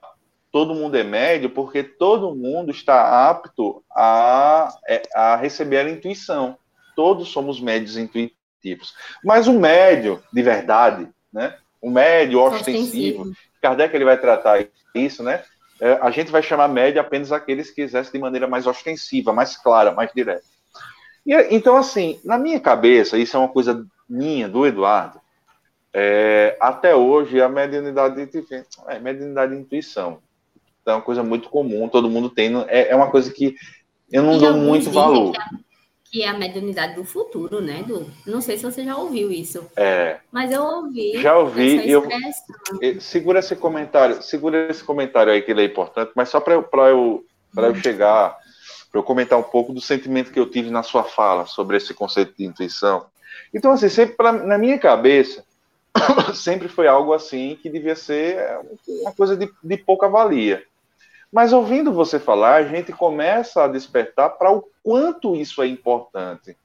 todo mundo é médio porque todo mundo está apto a, é, a receber a intuição. Todos somos médios intuitivos. Mas o médio, de verdade, né? o médio ostensivo, Kardec ele vai tratar isso, né? É, a gente vai chamar médio apenas aqueles que exercem de maneira mais ostensiva, mais clara, mais direta. E, então, assim, na minha cabeça, isso é uma coisa minha, do Eduardo, é, até hoje a mediunidade, é, mediunidade de intuição é uma coisa muito comum, todo mundo tem. É, é uma coisa que eu não e dou muito valor. Que, a, que é a mediunidade do futuro, né, Du? Não sei se você já ouviu isso. É. Mas eu ouvi. Já ouvi. Eu, segura esse comentário, segura esse comentário aí que ele é importante, mas só para eu, eu, eu chegar para eu comentar um pouco do sentimento que eu tive na sua fala sobre esse conceito de intuição. Então, assim, sempre pra, na minha cabeça, sempre foi algo assim que devia ser uma coisa de, de pouca valia. Mas ouvindo você falar, a gente começa a despertar para o quanto isso é importante.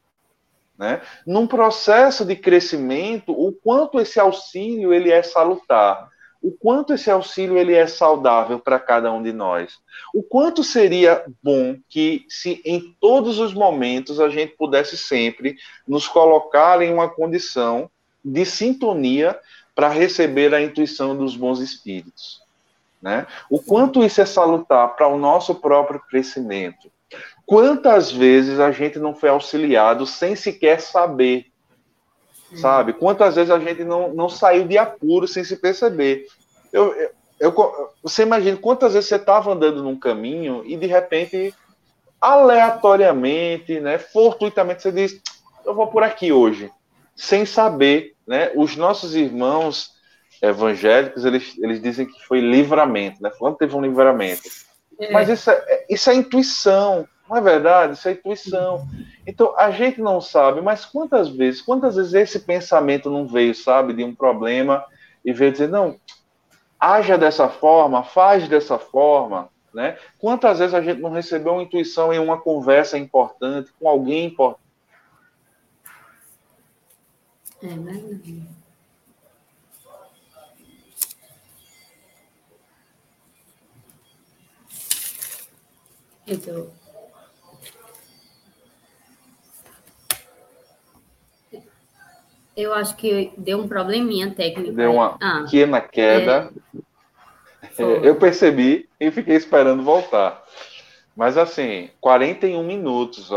Né? Num processo de crescimento, o quanto esse auxílio ele é salutar o quanto esse auxílio ele é saudável para cada um de nós. O quanto seria bom que, se em todos os momentos a gente pudesse sempre nos colocar em uma condição de sintonia para receber a intuição dos bons espíritos. Né? O quanto isso é salutar para o nosso próprio crescimento. Quantas vezes a gente não foi auxiliado sem sequer saber sabe? Quantas vezes a gente não, não saiu de apuro sem se perceber? Eu, eu, você imagina quantas vezes você estava andando num caminho e de repente, aleatoriamente, né, fortuitamente, você diz: Eu vou por aqui hoje, sem saber. Né? Os nossos irmãos evangélicos, eles, eles dizem que foi livramento, né? Fulano teve um livramento. É. Mas isso é, isso é intuição, não é verdade? Isso é intuição. Então, a gente não sabe, mas quantas vezes, quantas vezes esse pensamento não veio, sabe, de um problema e veio dizer, não, haja dessa forma, faz dessa forma, né? Quantas vezes a gente não recebeu uma intuição em uma conversa importante com alguém importante? É verdade. Então, Eu acho que deu um probleminha técnico. Deu uma ah, pequena queda. É, é eu percebi e fiquei esperando voltar. Mas assim, 41 minutos,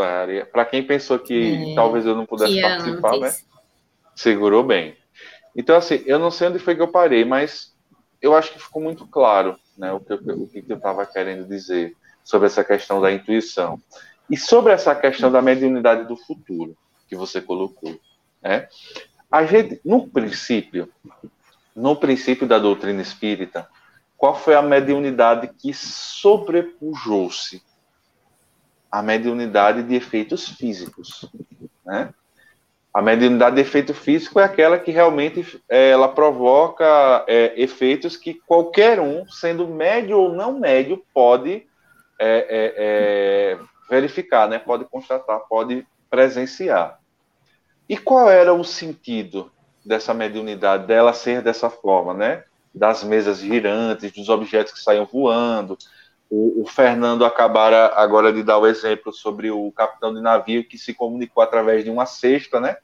para quem pensou que é, talvez eu não pudesse participar, né? Segurou bem. Então, assim, eu não sei onde foi que eu parei, mas eu acho que ficou muito claro né, o que, o que eu estava querendo dizer sobre essa questão da intuição. E sobre essa questão da mediunidade do futuro, que você colocou. Né? A gente, no princípio, no princípio da doutrina espírita, qual foi a mediunidade que sobrepujou-se? A mediunidade de efeitos físicos, né? A mediunidade de efeito físico é aquela que realmente é, ela provoca é, efeitos que qualquer um, sendo médio ou não médio, pode é, é, é verificar, né? pode constatar, pode presenciar. E qual era o sentido dessa mediunidade, dela ser dessa forma, né? Das mesas girantes, dos objetos que saíam voando. O, o Fernando acabara agora de dar o exemplo sobre o capitão de navio que se comunicou através de uma cesta, né?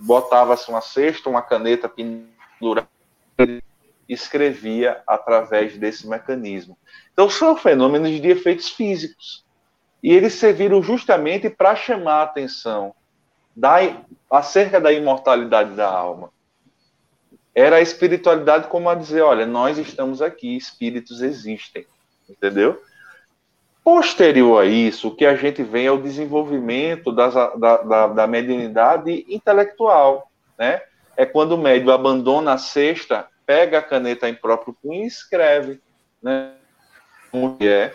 Botava-se uma cesta, uma caneta pendurada, escrevia através desse mecanismo. Então, são fenômenos de efeitos físicos. E eles serviram justamente para chamar a atenção da, acerca da imortalidade da alma. Era a espiritualidade como a dizer, olha, nós estamos aqui, espíritos existem, entendeu? Posterior a isso, o que a gente vê é o desenvolvimento das, da, da, da mediunidade intelectual, né? É quando o médium abandona a cesta, pega a caneta em próprio punho e escreve, né? Como é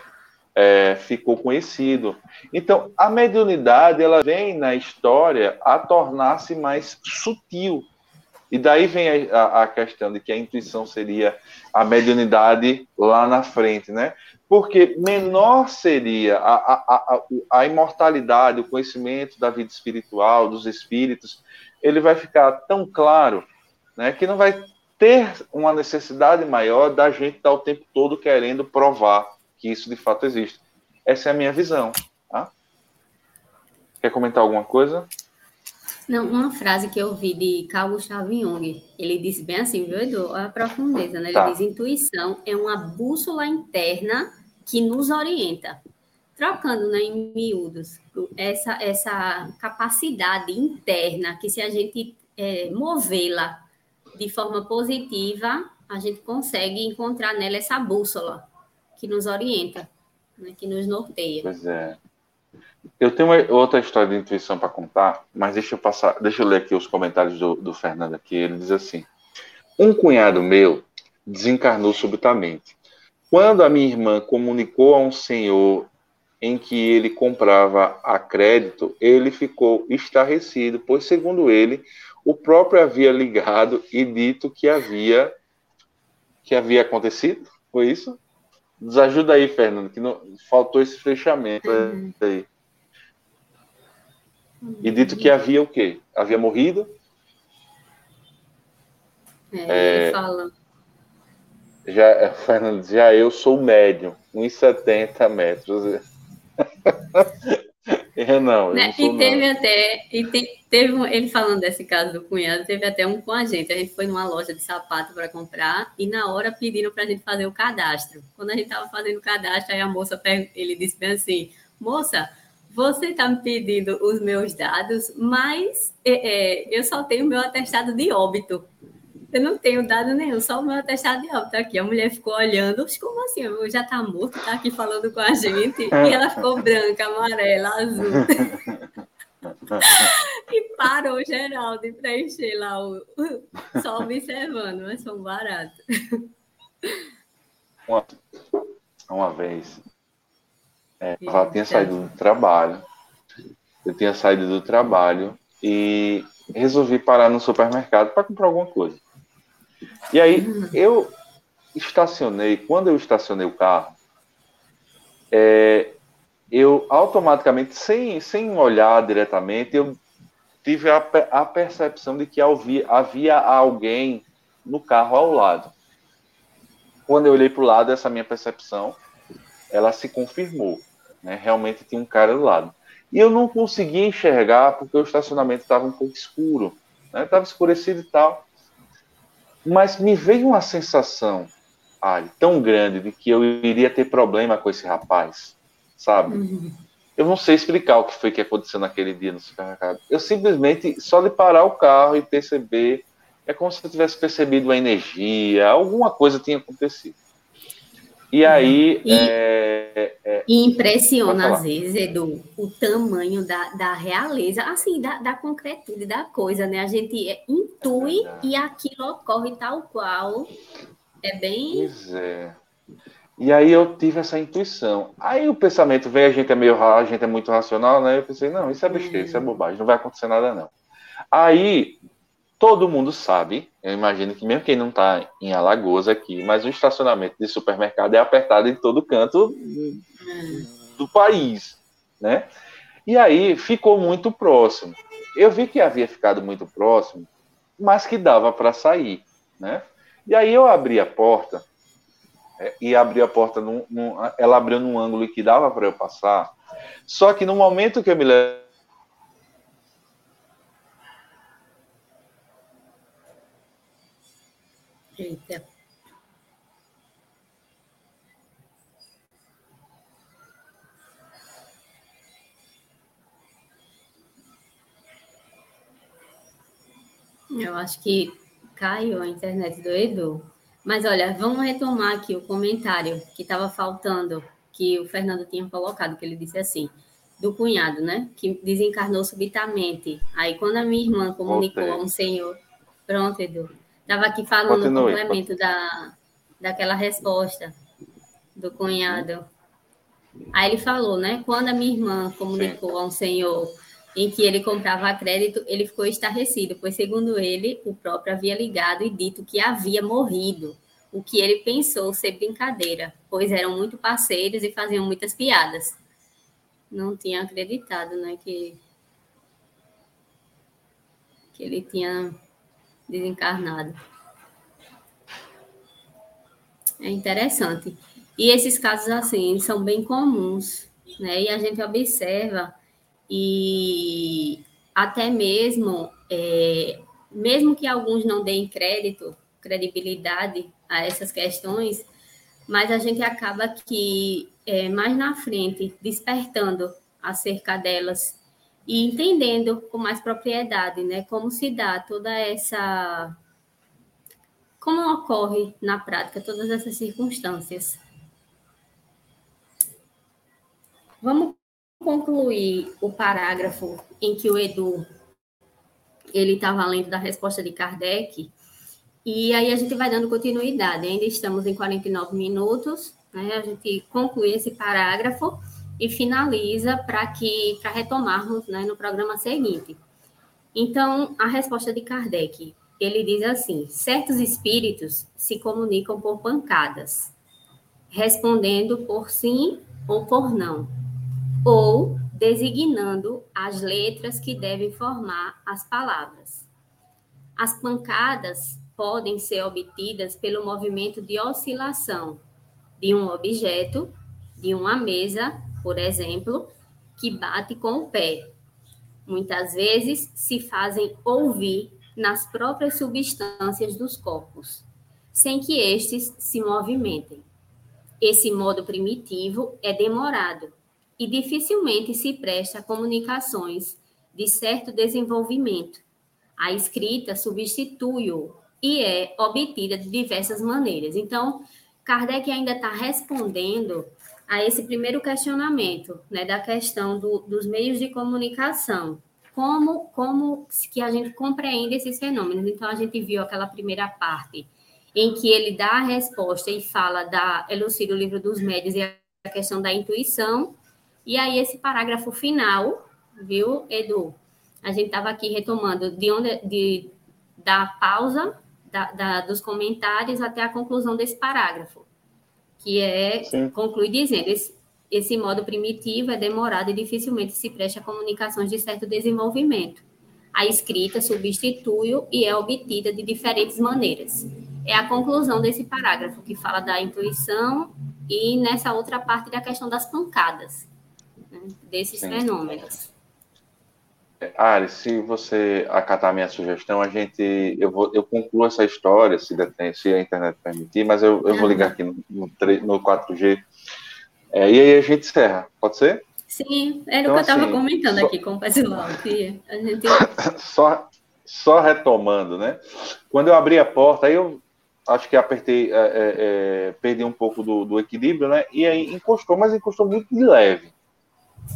ficou conhecido. Então, a mediunidade ela vem na história a tornar-se mais sutil. E daí vem a, a, questão de que a intuição seria a mediunidade lá na frente, né? Porque menor seria a, a, a, a imortalidade, o conhecimento da vida espiritual, dos espíritos, ele vai ficar tão claro né, que não vai ter uma necessidade maior da gente estar o tempo todo querendo provar que isso de fato existe. Essa é a minha visão. Tá? Quer comentar alguma coisa? Não, uma frase que eu vi de Carl Gustav Jung, ele disse bem assim, viu, Edu? A profundeza, né? Ele tá. diz, intuição é uma bússola interna que nos orienta. Trocando né, em miúdos, essa, essa capacidade interna que se a gente é, movê-la de forma positiva, a gente consegue encontrar nela essa bússola que nos orienta, né, que nos norteia. Pois é. Eu tenho uma, outra história de intuição para contar, mas deixa eu passar, deixa eu ler aqui os comentários do, do Fernando aqui. Ele diz assim: Um cunhado meu desencarnou subitamente. Quando a minha irmã comunicou a um senhor em que ele comprava a crédito, ele ficou estarrecido, pois, segundo ele, o próprio havia ligado e dito que havia que havia acontecido. Foi isso? Nos ajuda aí, Fernando, que não, faltou esse fechamento uhum. aí. E dito que havia o quê? Havia morrido? É, ele fala. Já, Fernando, já eu sou médium, 1,70 metros. eu não, né? e teve não. até, e te, teve um, ele falando desse caso do cunhado, teve até um com a gente. A gente foi numa loja de sapato para comprar e na hora pediram para a gente fazer o cadastro. Quando a gente estava fazendo o cadastro, aí a moça ele disse bem assim: moça, você está me pedindo os meus dados, mas é, é, eu só tenho meu atestado de óbito. Eu não tenho dado nenhum, só o meu atestado de óbito aqui. A mulher ficou olhando, como assim? Eu já tá morto, tá aqui falando com a gente. E ela ficou branca, amarela, azul. e parou geral de preencher lá, o, só observando, mas foi um barato. Uma, uma vez, é, eu tinha saído do trabalho, eu tinha saído do trabalho e resolvi parar no supermercado para comprar alguma coisa. E aí eu estacionei, quando eu estacionei o carro, é, eu automaticamente, sem, sem olhar diretamente, eu tive a, a percepção de que havia, havia alguém no carro ao lado. Quando eu olhei para o lado, essa minha percepção, ela se confirmou. Né? Realmente tinha um cara do lado. E eu não conseguia enxergar porque o estacionamento estava um pouco escuro. Estava né? escurecido e tal. Mas me veio uma sensação ai, tão grande de que eu iria ter problema com esse rapaz, sabe? Uhum. Eu não sei explicar o que foi que aconteceu naquele dia no supermercado. Eu simplesmente, só de parar o carro e perceber, é como se eu tivesse percebido a energia, alguma coisa tinha acontecido. E uhum. aí. E, é, é, e impressiona, às vezes, Edu, o tamanho da, da realeza, assim, da, da concretude da coisa, né? A gente é, intui é e aquilo ocorre tal qual. É bem. Pois é. E aí eu tive essa intuição. Aí o pensamento veio, a gente é meio a gente é muito racional, né? Eu pensei, não, isso é besteira, isso é bobagem, não vai acontecer nada, não. Aí todo mundo sabe, eu imagino que mesmo quem não está em Alagoas aqui, mas o estacionamento de supermercado é apertado em todo canto do país, né? E aí ficou muito próximo. Eu vi que havia ficado muito próximo, mas que dava para sair, né? E aí eu abri a porta é, e abri a porta, num, num, ela abriu num ângulo que dava para eu passar. Só que no momento que eu me Eita. Eu acho que caiu a internet do Edu. Mas olha, vamos retomar aqui o comentário que estava faltando, que o Fernando tinha colocado, que ele disse assim, do cunhado, né? Que desencarnou subitamente. Aí quando a minha irmã comunicou a um senhor. Pronto, Edu. Estava aqui falando Continue. o complemento da, daquela resposta do cunhado. Aí ele falou, né? Quando a minha irmã comunicou Sim. a um senhor em que ele comprava crédito, ele ficou estarrecido, pois, segundo ele, o próprio havia ligado e dito que havia morrido, o que ele pensou ser brincadeira, pois eram muito parceiros e faziam muitas piadas. Não tinha acreditado, né, que, que ele tinha desencarnado. É interessante. E esses casos, assim, são bem comuns, né? E a gente observa e até mesmo, é, mesmo que alguns não deem crédito, credibilidade a essas questões, mas a gente acaba que é, mais na frente despertando acerca delas e entendendo com mais propriedade, né, como se dá toda essa como ocorre na prática todas essas circunstâncias. Vamos concluir o parágrafo em que o Edu ele estava lendo da resposta de Kardec, e aí a gente vai dando continuidade. Ainda estamos em 49 minutos, né? A gente conclui esse parágrafo e finaliza para que para retomarmos né, no programa seguinte. Então, a resposta de Kardec, ele diz assim: certos espíritos se comunicam por pancadas, respondendo por sim ou por não, ou designando as letras que devem formar as palavras. As pancadas podem ser obtidas pelo movimento de oscilação de um objeto, de uma mesa, por exemplo, que bate com o pé. Muitas vezes se fazem ouvir nas próprias substâncias dos corpos, sem que estes se movimentem. Esse modo primitivo é demorado e dificilmente se presta a comunicações de certo desenvolvimento. A escrita substitui-o e é obtida de diversas maneiras. Então, Kardec ainda está respondendo a esse primeiro questionamento, né, da questão do, dos meios de comunicação. Como, como que a gente compreende esses fenômenos? Então, a gente viu aquela primeira parte em que ele dá a resposta e fala da elucida o livro dos médios e a questão da intuição, e aí, esse parágrafo final, viu, Edu? A gente estava aqui retomando de onde, de, da pausa da, da, dos comentários até a conclusão desse parágrafo, que é, Sim. conclui dizendo, esse, esse modo primitivo é demorado e dificilmente se presta a comunicações de certo desenvolvimento. A escrita substitui-o e é obtida de diferentes maneiras. É a conclusão desse parágrafo, que fala da intuição e nessa outra parte da questão das pancadas né, desses Sim. fenômenos. Ari, se você acatar a minha sugestão, a gente, eu, vou, eu concluo essa história, se, se a internet permitir, mas eu, eu vou ligar aqui no, no, no 4G, é, e aí a gente encerra, pode ser? Sim, era então, o que eu estava assim, comentando só, aqui com o pessoal, que a gente... só, só retomando, né? Quando eu abri a porta, aí eu acho que apertei, é, é, é, perdi um pouco do, do equilíbrio, né? E aí encostou, mas encostou muito de leve.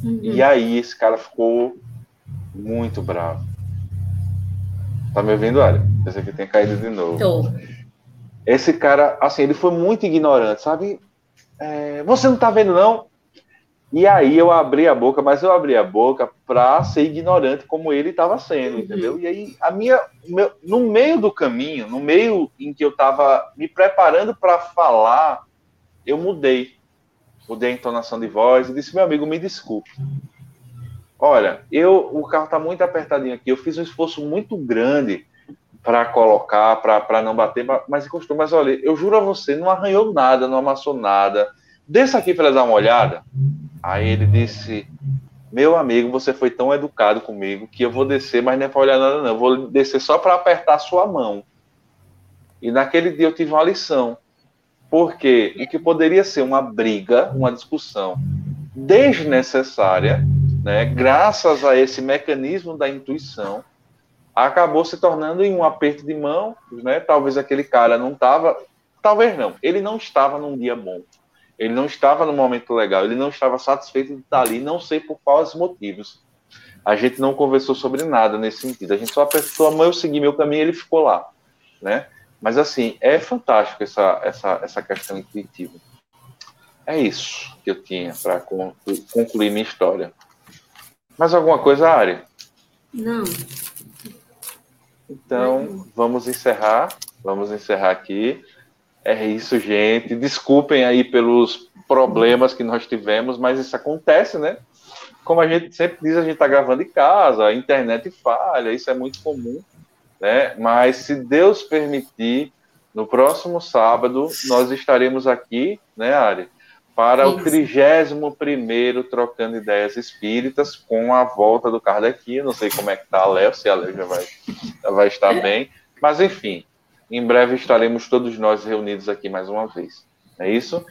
Uhum. E aí esse cara ficou muito bravo. Tá me ouvindo, Ari? Pensei que tem caído de novo. Tô. Esse cara, assim, ele foi muito ignorante, sabe? É, você não tá vendo, não? E aí eu abri a boca, mas eu abri a boca para ser ignorante como ele estava sendo, uhum. entendeu? E aí a minha, meu, no meio do caminho, no meio em que eu estava me preparando para falar, eu mudei mudei a entonação de voz e disse: Meu amigo, me desculpe. Olha, eu, o carro está muito apertadinho aqui. Eu fiz um esforço muito grande para colocar, para não bater, mas encostou. Mas olha, eu juro a você, não arranhou nada, não amassou nada. Desça aqui para dar uma olhada. Aí ele disse: Meu amigo, você foi tão educado comigo que eu vou descer, mas não é para olhar nada, não. Eu vou descer só para apertar a sua mão. E naquele dia eu tive uma lição. Porque o que poderia ser uma briga, uma discussão desnecessária, né, graças a esse mecanismo da intuição, acabou se tornando em um aperto de mão, né? Talvez aquele cara não estava, talvez não, ele não estava num dia bom, ele não estava num momento legal, ele não estava satisfeito de estar ali, não sei por quais motivos. A gente não conversou sobre nada nesse sentido, a gente só apertou a mão, eu segui meu caminho, ele ficou lá, né? Mas, assim, é fantástico essa, essa, essa questão intuitiva. É isso que eu tinha para concluir minha história. Mais alguma coisa, Ari? Não. Então, vamos encerrar. Vamos encerrar aqui. É isso, gente. Desculpem aí pelos problemas que nós tivemos, mas isso acontece, né? Como a gente sempre diz, a gente está gravando em casa, a internet falha, isso é muito comum né? Mas se Deus permitir, no próximo sábado nós estaremos aqui, né, Ari, para Isso. o 31 Trocando Ideias Espíritas, com a volta do Kardec. Não sei como é que está a Léo, se a Léo já vai, já vai estar bem. Mas, enfim, em breve estaremos todos nós reunidos aqui mais uma vez. É isso?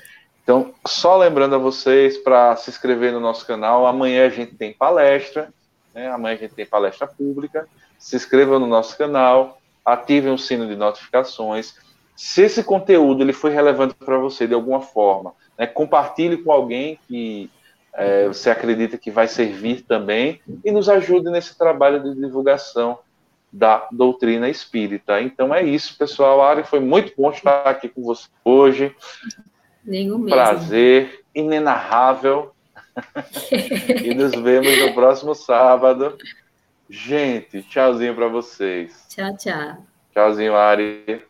Então, só lembrando a vocês para se inscrever no nosso canal. Amanhã a gente tem palestra, né? amanhã a gente tem palestra pública se inscrevam no nosso canal, ativem o sino de notificações. Se esse conteúdo ele foi relevante para você de alguma forma, né, compartilhe com alguém que é, você acredita que vai servir também e nos ajude nesse trabalho de divulgação da doutrina espírita. Então é isso, pessoal. Ari, foi muito bom estar aqui com você hoje. Nenhum mesmo. Prazer inenarrável. e nos vemos no próximo sábado. Gente, tchauzinho para vocês. Tchau, tchau. Tchauzinho, Ari.